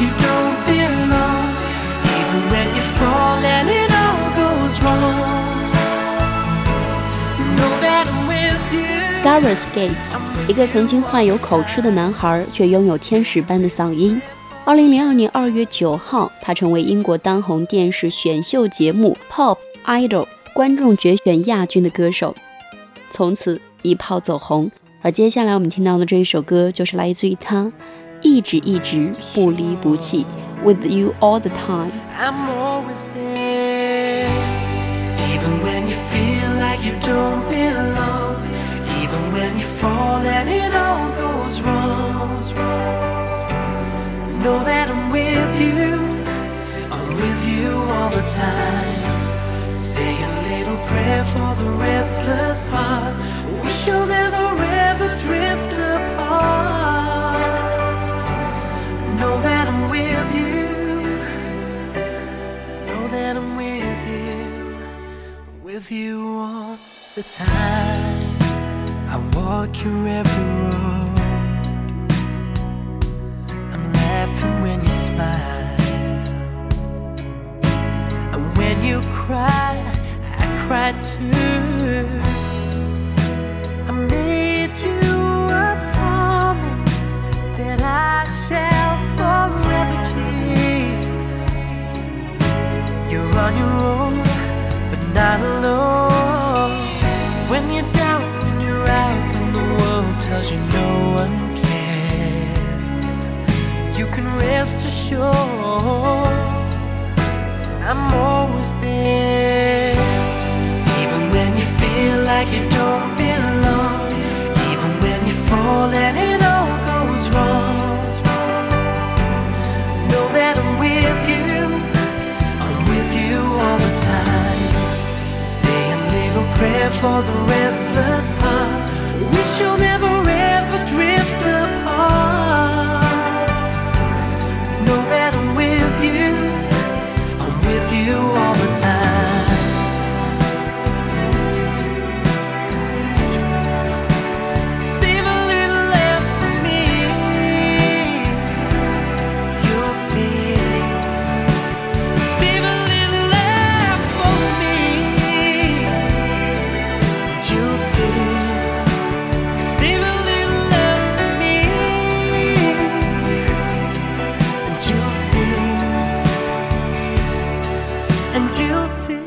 you don't belong, even when you fall and it all goes wrong. Garvis Gates，一个曾经患有口吃的男孩，却拥有天使般的嗓音。二零零二年二月九号，他成为英国当红电视选秀节目《Pop Idol》观众决选亚军的歌手，从此一炮走红。而接下来我们听到的这一首歌，就是来自于他一直一直不离不弃《With You All the Time》。I'm always there. Even when you feel like you don't belong. Even when you fall and it all goes wrong. Know that I'm with you. I'm with you all the time. Say a little prayer for the restless heart. We shall never ever drift Know that I'm with you. With you all the time. I walk your every road. I'm laughing when tells you no one cares. You can rest assured I'm always there. and juicy.